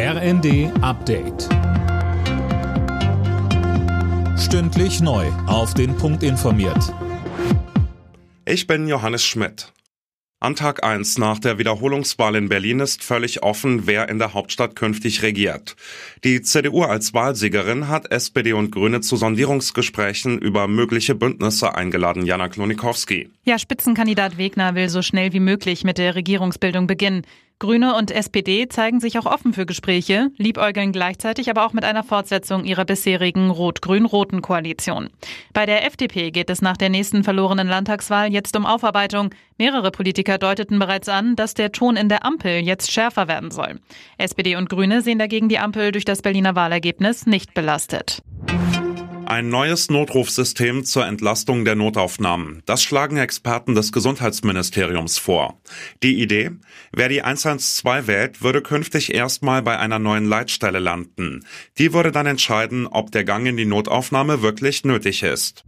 RND Update. Stündlich neu. Auf den Punkt informiert. Ich bin Johannes Schmidt. An Tag 1 nach der Wiederholungswahl in Berlin ist völlig offen, wer in der Hauptstadt künftig regiert. Die CDU als Wahlsiegerin hat SPD und Grüne zu Sondierungsgesprächen über mögliche Bündnisse eingeladen, Jana Klonikowski. Ja, Spitzenkandidat Wegner will so schnell wie möglich mit der Regierungsbildung beginnen. Grüne und SPD zeigen sich auch offen für Gespräche, liebäugeln gleichzeitig aber auch mit einer Fortsetzung ihrer bisherigen rot-grün-roten Koalition. Bei der FDP geht es nach der nächsten verlorenen Landtagswahl jetzt um Aufarbeitung. Mehrere Politiker deuteten bereits an, dass der Ton in der Ampel jetzt schärfer werden soll. SPD und Grüne sehen dagegen die Ampel durch das Berliner Wahlergebnis nicht belastet. Ein neues Notrufsystem zur Entlastung der Notaufnahmen. Das schlagen Experten des Gesundheitsministeriums vor. Die Idee? Wer die 112 wählt, würde künftig erstmal bei einer neuen Leitstelle landen. Die würde dann entscheiden, ob der Gang in die Notaufnahme wirklich nötig ist.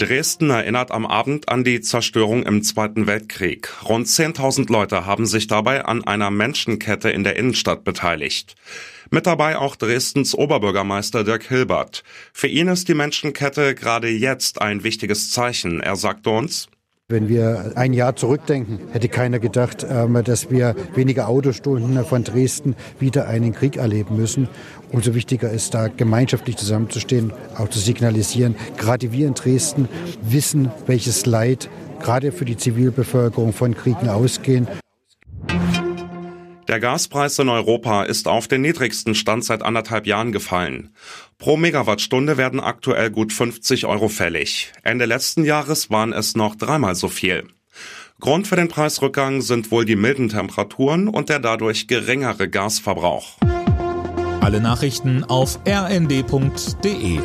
Dresden erinnert am Abend an die Zerstörung im Zweiten Weltkrieg. Rund 10.000 Leute haben sich dabei an einer Menschenkette in der Innenstadt beteiligt. Mit dabei auch Dresdens Oberbürgermeister Dirk Hilbert. Für ihn ist die Menschenkette gerade jetzt ein wichtiges Zeichen. Er sagte uns, wenn wir ein Jahr zurückdenken, hätte keiner gedacht, ähm, dass wir weniger Autostunden von Dresden wieder einen Krieg erleben müssen. Umso wichtiger ist da gemeinschaftlich zusammenzustehen, auch zu signalisieren. Gerade wir in Dresden wissen, welches Leid gerade für die Zivilbevölkerung von Kriegen ausgehen. Der Gaspreis in Europa ist auf den niedrigsten Stand seit anderthalb Jahren gefallen. Pro Megawattstunde werden aktuell gut 50 Euro fällig. Ende letzten Jahres waren es noch dreimal so viel. Grund für den Preisrückgang sind wohl die milden Temperaturen und der dadurch geringere Gasverbrauch. Alle Nachrichten auf rnd.de